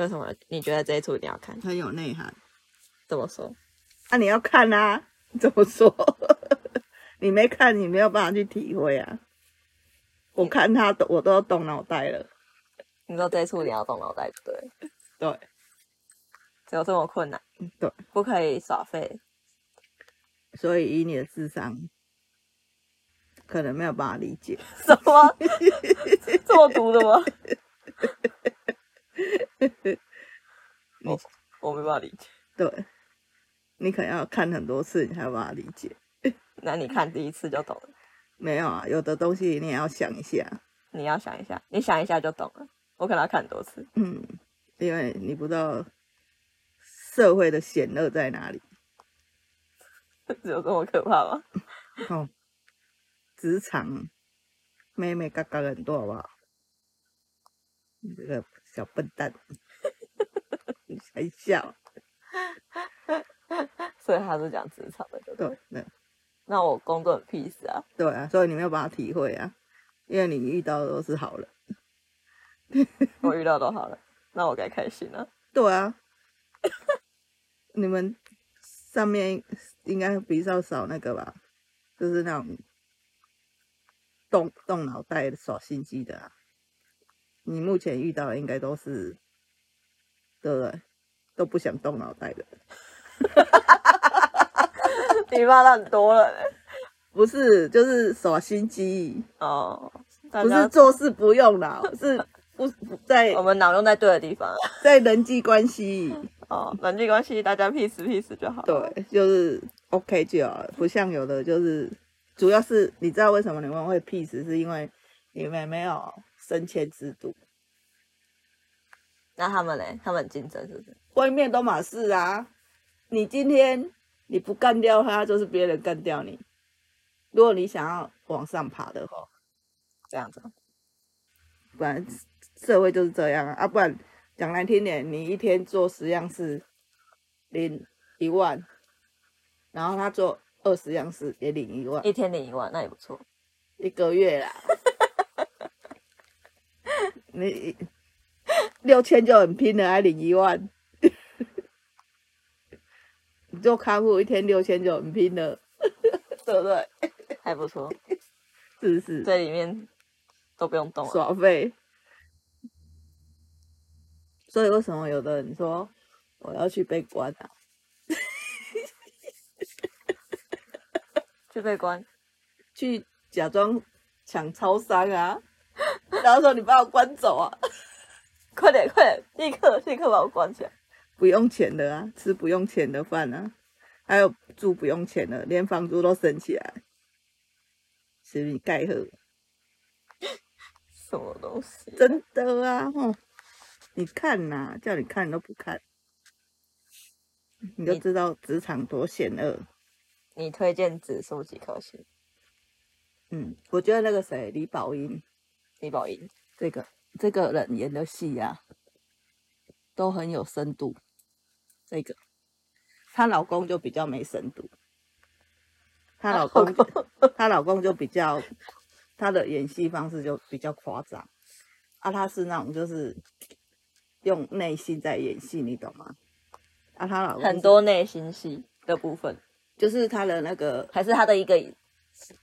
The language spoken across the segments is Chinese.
为什么？你觉得这一出一定要看？很有内涵。怎么说？啊，你要看啊？怎么说？你没看，你没有办法去体会啊。我看他都，我都要动脑袋了。你说这一出你要动脑袋，对了对，只有这么困难，对，不可以耍废。所以以你的智商，可能没有办法理解。什么？这么毒的吗？我我没办法理解。对，你可能要看很多次，你才有办法理解。那你看第一次就懂了。没有啊，有的东西你也要想一下。你要想一下，你想一下就懂了。我可能要看很多次。嗯，因为你不知道社会的险恶在哪里。只有这么可怕吗？哦，职场妹妹嘎嘎很多，好不好？你这个小笨蛋，你才笑？所以他是讲职场的，对那我工作很屁事啊！对啊，所以你没有办法体会啊，因为你遇到的都是好人。我遇到都好了，那我该开心了。对啊，你们上面应该比较少那个吧，就是那种动动脑袋耍心机的啊。你目前遇到的应该都是，对不对？都不想动脑袋的，你骂到很多了嘞。不是就是耍心机，哦，不是做事不用脑，是不不在我们脑用在对的地方。在人际关系，哦，人际关系大家 peace peace 就好。，对，就是 OK 就好了，不像有的就是，主要是你知道为什么你们会 peace，是因为你们没有升迁制度，那他们嘞？他们很竞争是不是？外面都马是啊，你今天你不干掉他，就是别人干掉你。如果你想要往上爬的话，这样子？不然社会就是这样啊，啊不然讲难听点，你一天做十样事，领一万，然后他做二十样事也领一万，一天领一万，那也不错。一个月啦，你六千就很拼了，还领一万，你做看护一天六千就很拼了，对不对？还不错，是不是？在里面都不用动了。耍废。所以为什么有的人说我要去被关啊？去被关，去假装抢超商啊，然后说你把我关走啊，快点快点，立刻立刻把我关起来。不用钱的啊，吃不用钱的饭啊，还有住不用钱的，连房租都升起来，是不是盖喝？什么东西？真的啊，吼！你看呐、叫你看你都不看，你就知道职场多险恶。你推荐指数几颗星？嗯，我觉得那个谁，李宝英李宝英这个这个人演的戏啊，都很有深度。这个她老公就比较没深度，她老公 她老公就比较她的演戏方式就比较夸张啊，她是那种就是用内心在演戏，你懂吗？啊，她老公很多内心戏的部分，就是她的那个还是她的一个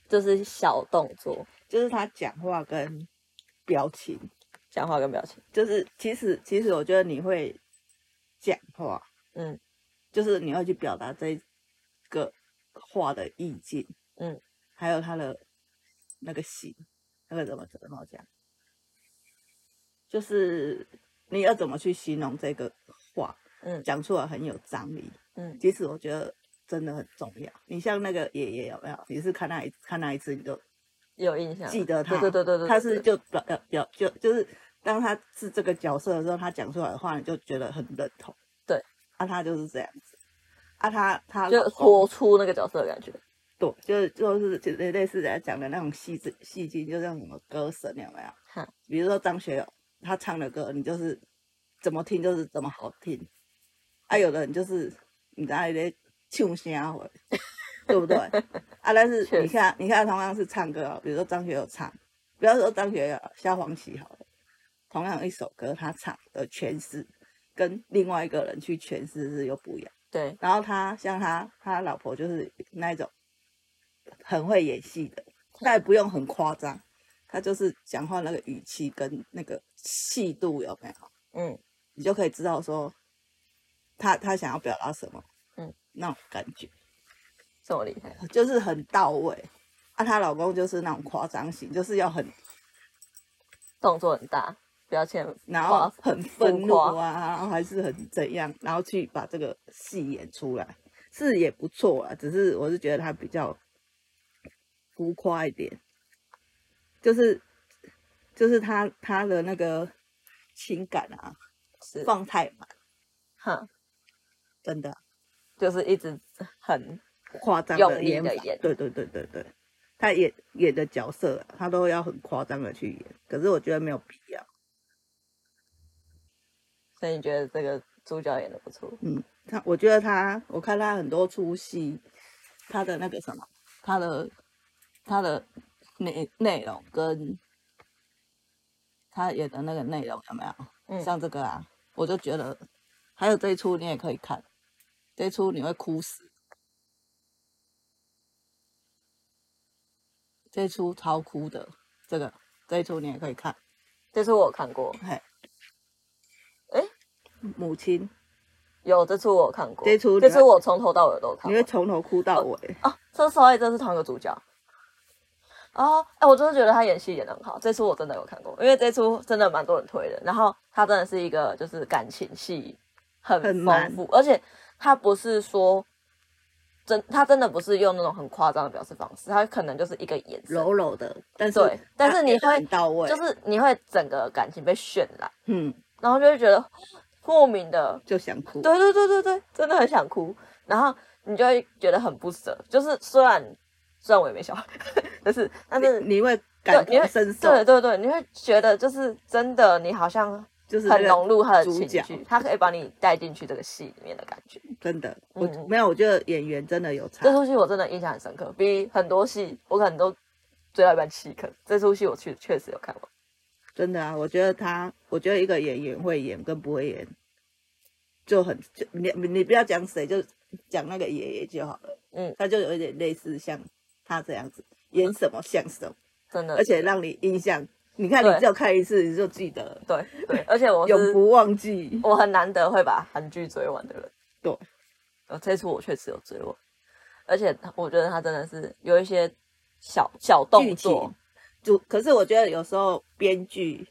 就是小动作，就是她讲话跟表情。讲话跟表情。就是其实其实我觉得你会讲话，嗯就是你会去表达这个话的意境，嗯，还有他的那个形，那个怎么怎么讲，就是你要怎么去形容这个话，嗯讲出来很有张力。嗯，其实我觉得真的很重要。你像那个爷爷有没有？你是看那一看那一次你就有印象。记得 他，对对对对对，他是就表表表就就是当他是这个角色的时候，他讲出来的话，你就觉得很认同。对，啊，他就是这样子，啊，他他就老公活出那个角色的感觉。对，就是就是就类类似来讲的那种戏子戏剧，就像什么歌神有没有？哈，比如说张学友，他唱的歌，你就是怎么听就是怎么好听。啊，有的人就是你在那里唱声回，对不对？啊，但是你看，你看，同样是唱歌哦，比如说张学友唱，不要说张学友，萧煌奇好了，同样一首歌，他唱的诠释，跟另外一个人去诠释是又不一样。对，然后他像他他老婆就是那一种很会演戏的，他也不用很夸张，他就是讲话那个语气跟那个气度有没有，嗯，你就可以知道说他他想要表达什么，嗯，那种感觉这么厉害，就是很到位。啊，她老公就是那种夸张型，就是要很动作很大，表现然后很愤怒啊，然后还是很怎样，然后去把这个戏演出来，是也不错啊。只是我是觉得他比较浮夸一点，就是就是他他的那个情感啊是，放太满，哈，真的。就是一直很夸张用的演对对对对对，他演演的角色、啊、他都要很夸张的去演，可是我觉得没有必要。所以你觉得这个主角演的不错？嗯，他我觉得他，我看他很多出戏，他的那个什么，他的他的内内容跟他演的那个内容有没有？嗯像这个啊，我就觉得，还有这一出你也可以看，这一出你会哭死，这出超哭的，这个这一出你也可以看，这出我有看过，嘿，诶母亲，有这出我有看过，这出这出我从头到尾都看过你会。从头哭到尾，哦，这时候这是同一个主角。哦，哎，我真的觉得他演戏演的很好，这出我真的有看过，因为这出真的蛮多人推的。然后他真的是一个就是感情戏很丰富，而且他不是说真，他真的不是用那种很夸张的表示方式，他可能就是一个眼神，柔柔的，但是对但是你会很到位，就是你会整个感情被渲染，嗯，然后就会觉得莫名的 就想哭，对对对对对，真的很想哭，然后你就会觉得很不舍。就是虽然虽然我也没小孩，但是但是你会感同身受，对对对，你会觉得就是真的，你好像很就是很融入他的主角情绪，他可以把你带进去这个戏里面的感觉。真的，我嗯没有，我觉得演员真的有差这，出戏我真的印象很深刻，比很多戏我可能都追到一半弃坑。这出戏我确确实有看完。真的啊，我觉得他，我觉得一个演员会演跟不会演，就很就你你不要讲谁，就讲那个爷爷就好了，嗯，他就有一点类似像他这样子演什么像什么，真的，而且让你印象，你看你只有看一次你就记得，对对，而且我永不忘记，我很难得会把韩剧追完的人。对，呃，这次我确实有追完，而且我觉得他真的是有一些小小动作，就可是我觉得有时候编剧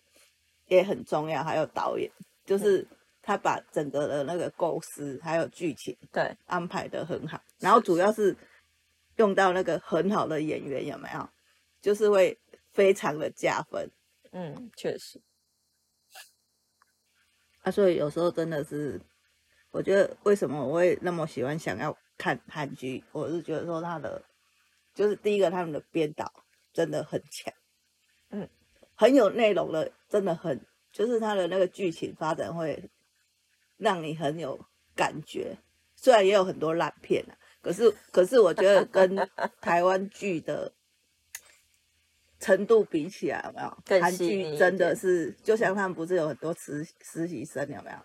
也很重要，还有导演，就是他把整个的那个构思还有剧情对，安排的很好，然后主要是用到那个很好的演员，有没有？就是会非常的加分嗯，确实，啊！所以有时候真的是，我觉得为什么我会那么喜欢想要看韩剧，我是觉得说他的，就是第一个他们的编导真的很强，嗯，很有内容的，真的很，就是他的那个剧情发展会让你很有感觉。虽然也有很多烂片啊，可是可是我觉得跟 台湾剧的程度比起来，有没有？韩剧真的是，就像他们不是有很多实实习生，有没有？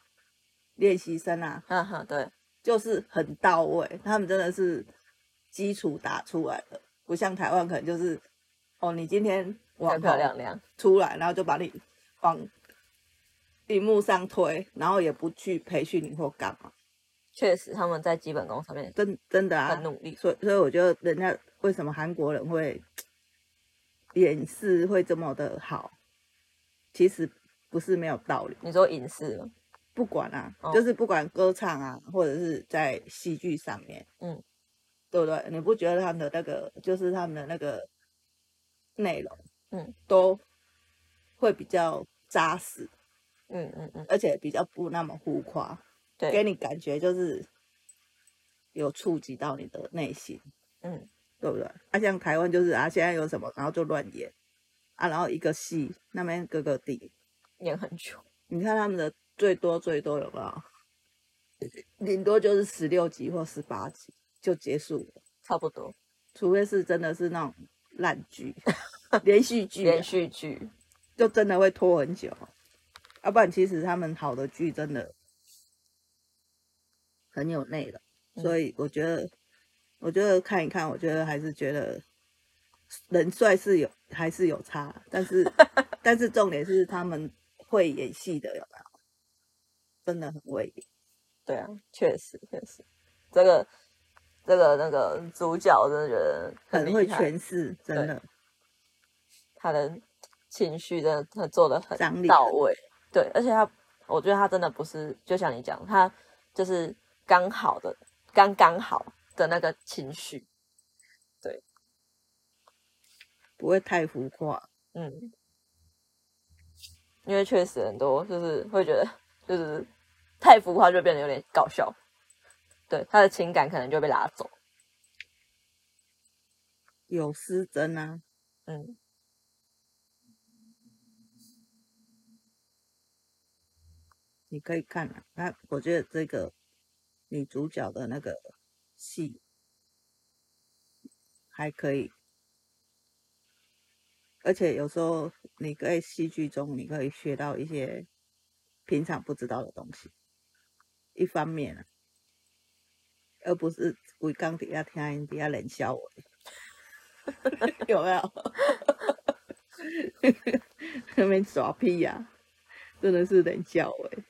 练习生啊，哈哈，对，就是很到位，他们真的是基础打出来的，不像台湾可能就是，哦，你今天漂漂亮亮，出来，然后就把你往屏幕上推，然后也不去培训你或干嘛，确实他们在基本功上面真真的啊很，努力。所以所以我觉得人家为什么韩国人会演示会这么的好，其实不是没有道理。你说影视吗？不管啊，哦。就是不管歌唱啊，或者是在戏剧上面，嗯，对不对？你不觉得他们的那个，就是他们的那个内容，嗯，都会比较扎实，嗯嗯嗯，而且比较不那么浮夸，对。给，你感觉就是有触及到你的内心，嗯，对不对？啊，像台湾就是啊，现在有什么，然后就乱演啊，然后一个戏那边各个地，演很久，你看他们的最多最多有没有？顶多就是十六集或十八集就结束了，差不多。除非是真的是那种烂剧、连续剧啊、连续剧，就真的会拖很久。要不然其实他们好的剧真的很有内容，嗯所以我觉得，我觉得看一看，我觉得还是觉得人帅是有还是有差，但是 但是重点是他们会演戏的，有没有？真的很会演。对啊，确实确实，这个这个那个主角真的觉得很会诠释，真的。他的情绪真的他做的很到位，对，而且他我觉得他真的不是就像你讲，他就是刚好的刚刚好的那个情绪，对。不会太浮夸。嗯，因为确实很多就是会觉得就是太浮夸就变得有点搞笑，对他的情感可能就被拉走，有失真啊，嗯，你可以看啊。他我觉得这个女主角的那个戏还可以，而且有时候你在戏剧中你可以学到一些平常不知道的东西。一方面，而不是规刚底下听人底下冷笑我，有没有？那边耍屁呀、真的是冷笑哎、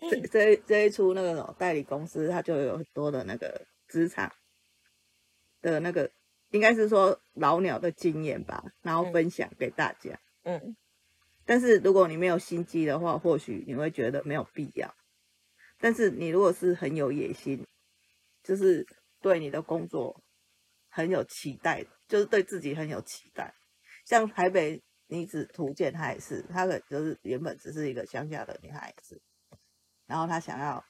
这这一这一出那个什么代理公司，它就有很多的那个职场的那个，应该是说老鸟的经验吧，然后嗯分享给大家。嗯但是如果你没有心机的话，或许你会觉得没有必要。但是你如果是很有野心，就是对你的工作很有期待，就是对自己很有期待。像台北女子图鉴，她也是，她的就是原本只是一个乡下的女孩子，然后他想要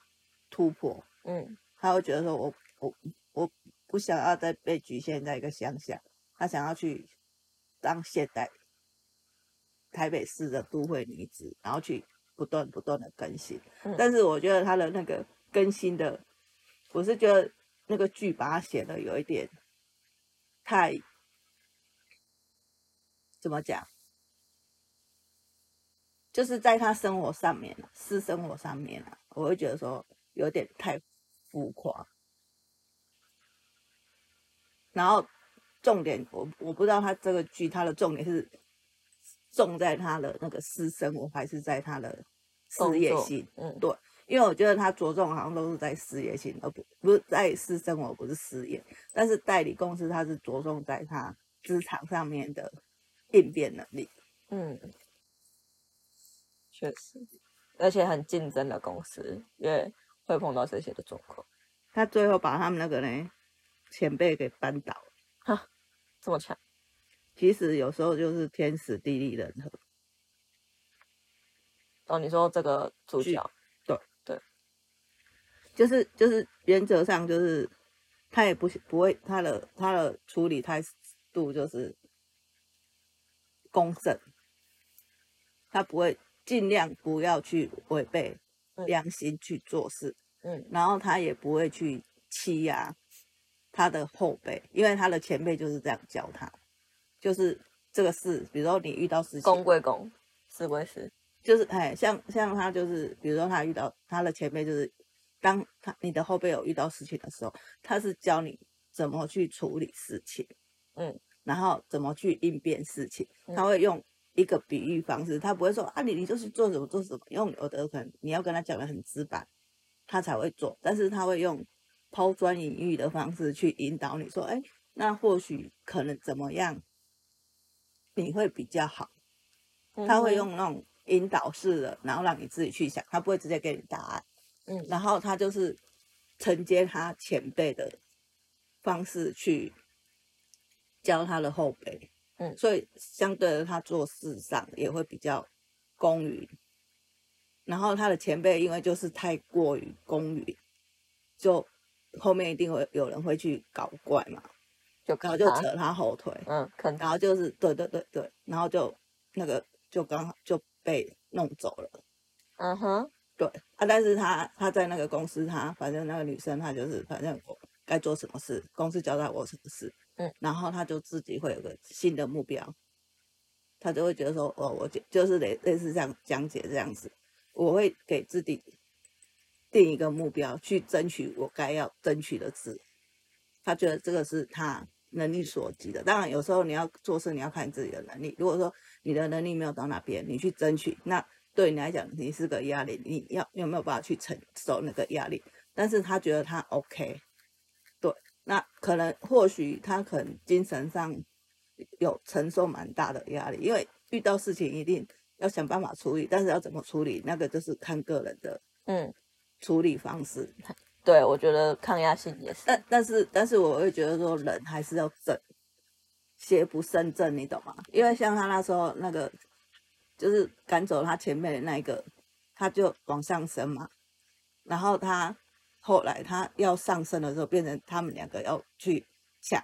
突破，嗯他会觉得说我我我不想要再被局限在一个乡下，他想要去当现代台北市的都会女子，然后去不断不断的更新。嗯但是我觉得他的那个更新的，我是觉得那个剧把它写的有一点太怎么讲，就是在他生活上面啊私生活上面啊，我会觉得说有点太浮夸。然后重点，我我不知道他这个剧他的重点是重在他的那个私生活，还是在他的事业工作性。嗯对，因为我觉得他着重好像都是在事业心，而不不是在私生活，不是事业。但是代理公司他是着重在他职场上面的应变能力。嗯，确实，而且很竞争的公司，因为会碰到这些的状况，他最后把他们那个呢前辈给扳倒了。这么强，其实有时候就是天时地利人和。哦，你说这个主角，对对，就是就是原则上就是他也不是不会他的他的处理态度就是公正，他不会尽量不要去违背嗯。良心去做事，嗯。然后他也不会去欺压他的后辈，因为他的前辈就是这样教他，就是这个事，比如说你遇到事情，公归公，私归私，就是哎，像像他就是，比如说他遇到他的前辈，就是当他你的后辈有遇到事情的时候，他是教你怎么去处理事情，嗯，然后怎么去应变事情，嗯。他会用一个比喻方式，他不会说啊你你就是做什么做什么，用有的可能你要跟他讲的很直白，他才会做，但是他会用抛砖引玉的方式去引导你说，哎，那或许可能怎么样，你会比较好。他会用那种引导式的，然后让你自己去想，他不会直接给你答案。嗯然后他就是承接他前辈的方式去教他的后辈，嗯所以相对的他做事上也会比较公允。然后他的前辈因为就是太过于公允，就后面一定会有人会去搞怪嘛，就然后，就扯他后腿，嗯，看他，然后就是对对对对，然后就那个就刚好就被弄走了。嗯哼，对啊，但是他他在那个公司，他反正那个女生她就是反正我该做什么事，公司交代我什么事，然后他就自己会有个新的目标，他就会觉得说，哦，我就就是类类似这样讲解这样子，我会给自己定一个目标，去争取我该要争取的值。他觉得这个是他能力所及的。当然，有时候你要做事，你要看自己的能力。如果说你的能力没有到那边，你去争取，那对你来讲，你是个压力。你要有没有办法去承受那个压力？但是他觉得他 OK，可能或许他可能精神上有承受蛮大的压力，因为遇到事情一定要想办法处理，但是要怎么处理，那个就是看个人的嗯，处理方式。对，我觉得抗压性也是。但但是但是我会觉得说人还是要正，邪不胜正，你懂吗？因为像他那时候那个，就是赶走他前面的那一个，他就往上升嘛，然后他后来他要上升的时候，变成他们两个要去抢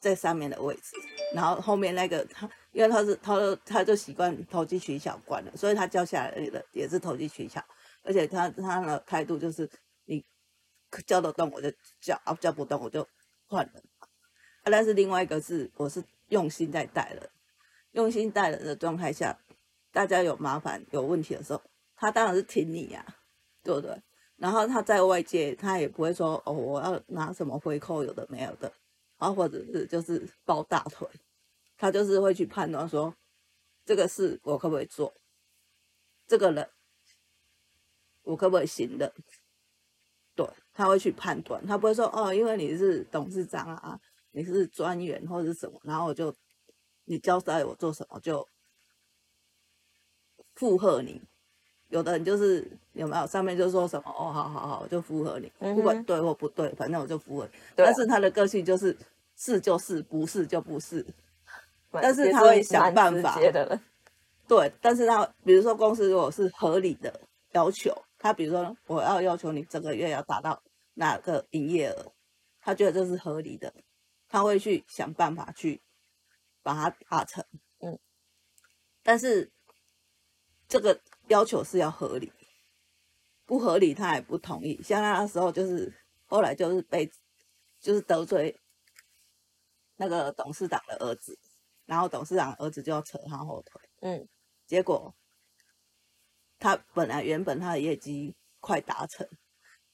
在上面的位置，然后后面那个他，因为他是他他就习惯投机取巧惯了，所以他叫下来的也是投机取巧，而且他他的态度就是你叫得动我就叫，啊叫不动我就换人。啊，但是另外一个是我是用心在带人，用心带人的状态下，大家有麻烦有问题的时候，他当然是挺你呀、对不对？然后他在外界，他也不会说哦，我要拿什么回扣，有的没有的，然后或者是就是抱大腿，他就是会去判断说这个事我可不可以做，这个人我可不可以信任，对，他会去判断，他不会说哦，因为你是董事长啊，你是专员或者是什么，然后我就你交代我做什么就附和你。有的人就是有没有上面就说什么哦，好好好，我就符合你，不管对或不对，反正我就符合但是他的个性就是是就是，不是就不是。但是他会想办法。对，但是他比如说公司如果是合理的要求，他比如说我要要求你这个月要达到哪个营业额，他觉得这是合理的，他会去想办法去把它达成。嗯，但是这个要求是要合理，不合理他也不同意。像他那时候就是后来就是被就是得罪那个董事长的儿子，然后董事长的儿子就要扯他后腿。嗯，结果他本来原本他的业绩快达成，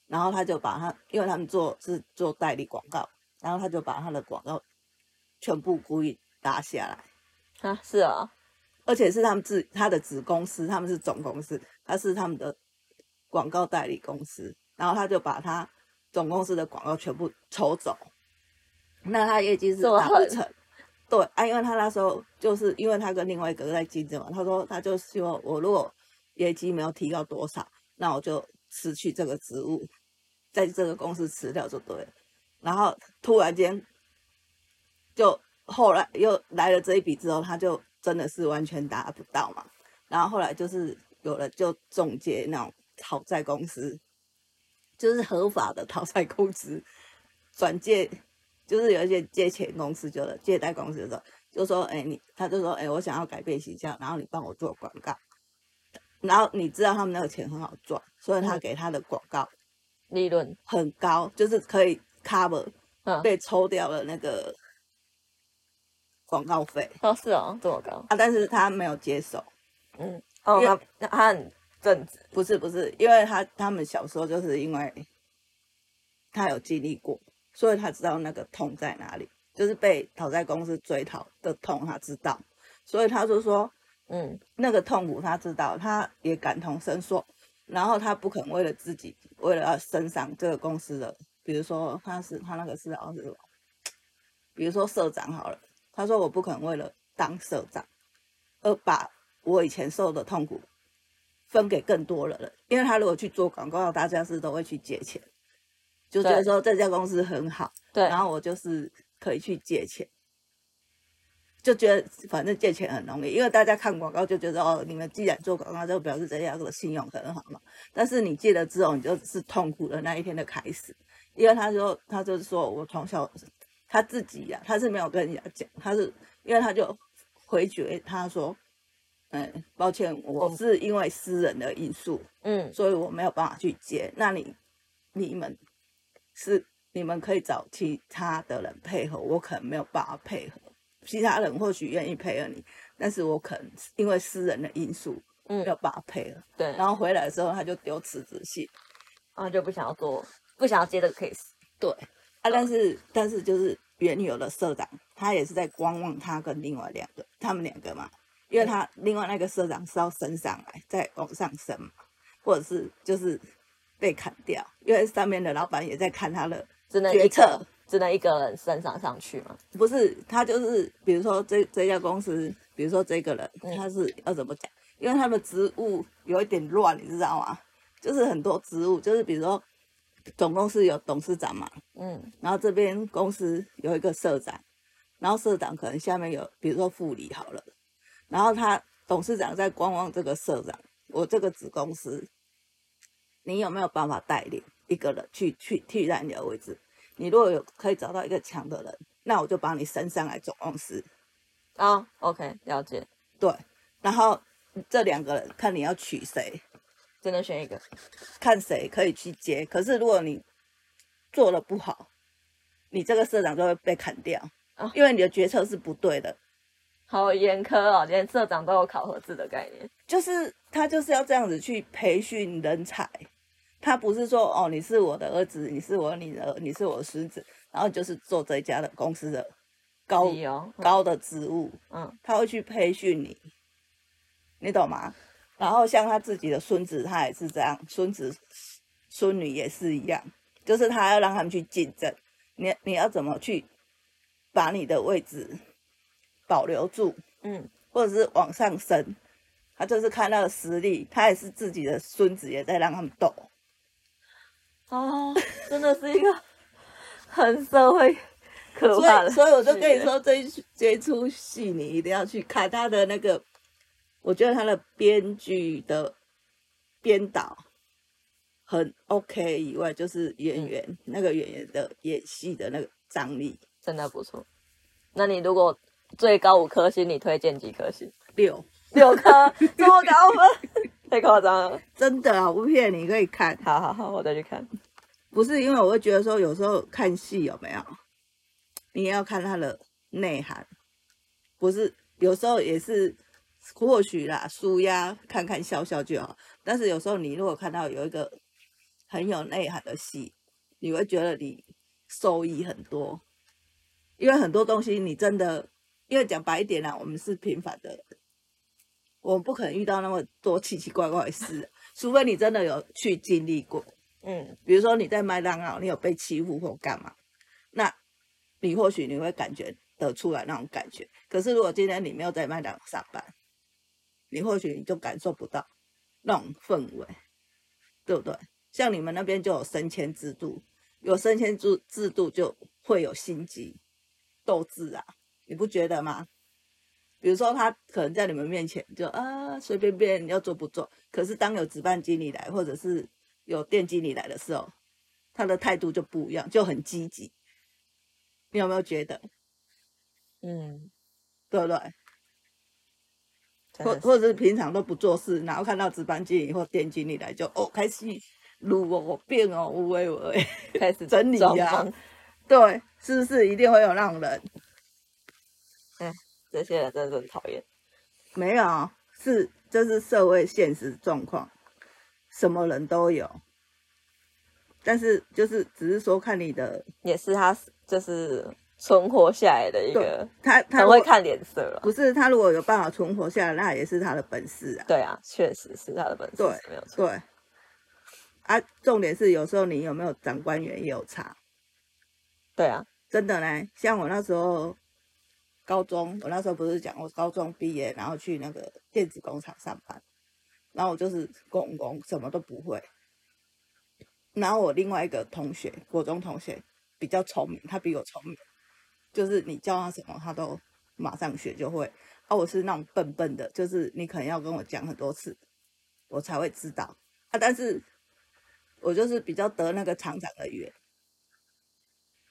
然后他就把他，因为他们做是做代理广告，然后他就把他的广告全部故意打下来，啊，是啊，而且是他们自他的子公司，他们是总公司，他是他们的广告代理公司，然后他就把他总公司的广告全部抽走，那他业绩是达不成。对啊，因为他那时候就是因为他跟另外一个在竞争嘛，他说他就希望我如果业绩没有提高多少，那我就辞去这个职务，在这个公司辞掉就对了。然后突然间，就后来又来了这一笔之后，他就真的是完全达不到嘛。然后后来就是有了就中介那种讨债公司，就是合法的讨债公司转借，就是有一些借钱公司，就是借贷公司的时候，就说，哎，你，他就说，哎，我想要改变形象，然后你帮我做广告，然后你知道他们那个钱很好赚，所以他嗯。给他的广告利润，很高，就是可以 cover 嗯，被抽掉了那个广告费。哦，是哦，这么高，啊，但是他没有接手，嗯，哦，那他很正直，不是不是，因为他他们小时候就是因为他有经历过，所以他知道那个痛在哪里，就是被讨债公司追讨的痛，他知道，所以他就说嗯，那个痛苦他知道，他也感同身受，然后他不肯为了自己，为了要升上这个公司的，比如说他是他那个是好像是什么，比如说社长好了，他说我不肯为了当社长，而把我以前受的痛苦分给更多的人，因为他如果去做广告，大家是都会去借钱，就觉得对说这家公司很好，对，然后我就是可以去借钱，就觉得反正借钱很容易，因为大家看广告就觉得哦，你们既然做广告，就表示这家的信用很好嘛。但是你借了之后，你就是痛苦的那一天的开始，因为他说他就是说我从小他自己呀、他是没有跟人家讲，他是因为他就回绝他说，嗯，抱歉，我嗯是因为私人的因素，嗯，所以我没有办法去接。那你你们是你们可以找其他的人配合，我可能没有办法配合。其他人或许愿意配合你，但是我可能因为私人的因素，嗯没有办法配合。对，然后回来的时候他就丢辞职信，然后就不想要做，不想要接这个 case。对啊，但是但是就是原有的社长，他也是在观望他跟另外两个，他们两个嘛，因为他另外那个社长是要升上来，再往上升嘛，或者是就是被砍掉，因为上面的老板也在看他的，只能决策，只能一个人升上上去嘛。不是他就是比如说这这家公司，比如说这个人嗯他是要怎么讲？因为他的职务有一点乱，你知道吗？就是很多职务，就是比如说总公司有董事长嘛，嗯然后这边公司有一个社长，然后社长可能下面有，比如说副理好了，然后他董事长在观望这个社长，我这个子公司，你有没有办法带领一个人去去替代你的位置？你如果有可以找到一个强的人，那我就把你升上来总公司。啊，OK，了解，对，然后这两个人看你要娶谁，只能选一个。看谁可以去接。可是如果你做的不好，你这个社长就会被砍掉，哦因为你的决策是不对的。好严苛哦，连社长都有考核制的概念。就是他就是要这样子去培训人才，他不是说哦你是我的儿子，你是我女儿，你是我的孙子，然后就是做这家的公司的高高的职务，嗯他会去培训你，你懂吗？然后像他自己的孙子，他也是这样，孙子孙女也是一样，就是他要让他们去竞争，你你要怎么去把你的位置保留住，嗯，或者是往上升，他就是看那个实力，他也是自己的孙子也在让他们斗，哦，真的是一个很社会可所怕的。以所以我就跟你，说这一这一出戏你一定要去看他的那个，我觉得他的编剧的编导很 OK 以外，就是演员、那个演员的演戏的那个张力真的不错。那你如果最高五颗星，你推荐几颗星？六，六颗，这么高分，太夸张了。真的啊，我不骗你，可以看。好好好，我再去看。不是因为我会觉得说，有时候看戏有没有，你也要看它的内涵，不是有时候也是或许啦，舒压看看笑笑就好。但是有时候你如果看到有一个很有内涵的戏，你会觉得你受益很多，因为很多东西你真的，因为讲白一点啦，我们是平凡的人，我们不可能遇到那么多奇奇怪怪的事，除非你真的有去经历过。嗯比如说你在麦当劳，你有被欺负或干嘛，那你或许你会感觉得出来那种感觉。可是如果今天你没有在麦当劳上班，你或许你就感受不到那种氛围，对不对？像你们那边就有升迁制度，有升迁制制度就会有心机、斗志啊，你不觉得吗？比如说他可能在你们面前就啊随便便要做不做，可是当有值班经理来或者是有店经理来的时候，他的态度就不一样，就很积极。你有没有觉得，嗯，对不对？或或者是平常都不做事，然后看到值班经理或店经理来就哦开始撸哦变哦无为为，开始整理呀装忙对，是不是一定会有那种人？这些人真的很讨厌。没有，是这是社会现实状况，什么人都有。但是就是只是说看你的，也是他就是存活下来的一个，他他会看脸色了。不是他如果有办法存活下来，那也是他的本事啊。对啊，确实是他的本事，对没有错。对，啊，重点是有时候你有没有长官员也有差，对啊，真的呢。像我那时候高中，我那时候不是讲我高中毕业，然后去那个电子工厂上班，然后我就是公公，什么都不会。然后我另外一个同学，国中同学比较聪明，他比我聪明，就是你教他什么，他都马上学就会。啊，我是那种笨笨的，就是你可能要跟我讲很多次，我才会知道啊。但是我就是比较得那个厂长的缘，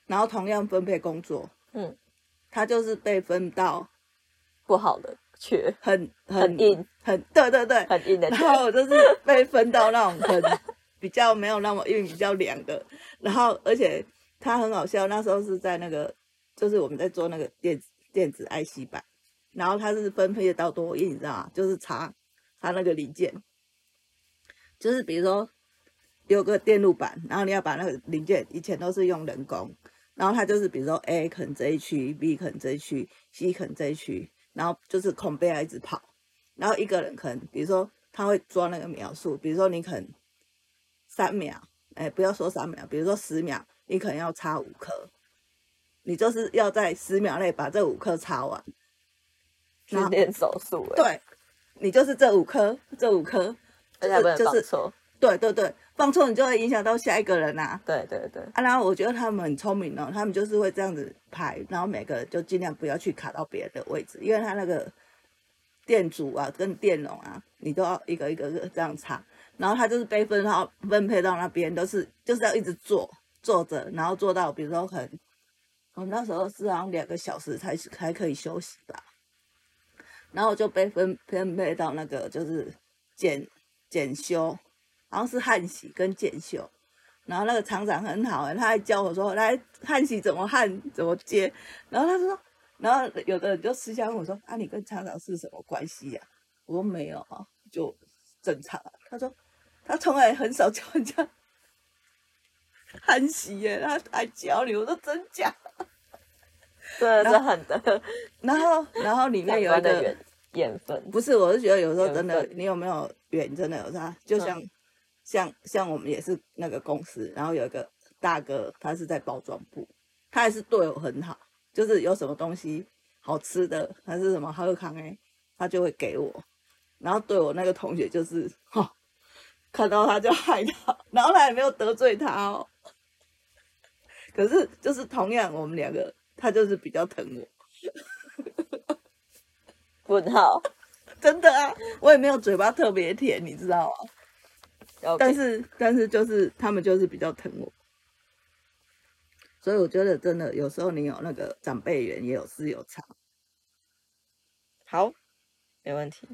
然后同样分配工作，嗯，他就是被分到不好的缺，很很硬，很对对对，很硬的然。后我就是被分到那种很比较没有那么硬、比较凉的。然后而且他很好笑，那时候是在那个，就是我们在做那个电子电子 IC 板，然后他是分配到多硬，你知道吗？就是查查那个零件，就是比如说有个电路板，然后你要把那个零件，以前都是用人工，然后它就是比如说 A 可能这一区，B 可能这一区，C 可能这一区，然后就是孔贝亚一直跑，然后一个人可能比如说他会抓那个秒数，比如说你可能三秒，哎，不要说三秒，比如说十秒，你可能要插五颗，你就是要在十秒内把这五颗插完。训练手术、欸，，对，你就是这五颗，这五颗，而且不能就是说，对对对，放错你就会影响到下一个人呐、对对对，啊。然后我觉得他们很聪明哦，他们就是会这样子排，然后每个人就尽量不要去卡到别人的位置，因为他那个电阻啊跟电容啊，你都要一个一个个这样插，然后他就是被分到分配到那边，都是就是要一直坐坐着，然后坐到比如说很，我们那时候是好像两个小时才才可以休息吧。然后就被分分配到那个就是检检修，好像是汉喜跟建秀。然后那个厂长很好哎，他还教我说来焊洗怎么焊怎么接。然后他说，然后有的人就私下问我说啊，你跟厂长是什么关系呀、我说没有啊，就正常啊。他说他从来很少教人家焊洗耶，他还教你。我说真假？对，然是很的，然后然后里面有一个缘缘分，不是，我是觉得有时候真的你有没有缘真的有差。就嗯像、像像我们也是那个公司，然后有一个大哥，他是在包装部，他也是对我很好，就是有什么东西好吃的还是什么喝康哎，他就会给我。然后对我那个同学就是哈、看到他就害他，然后他也没有得罪他哦。可是就是同样我们两个，他就是比较疼我。问号，真的啊，我也没有嘴巴特别甜，你知道吗？但但是但是就是他们就是比较疼我，所以我觉得真的有时候你有那个长辈缘也有是有差。好，没问题。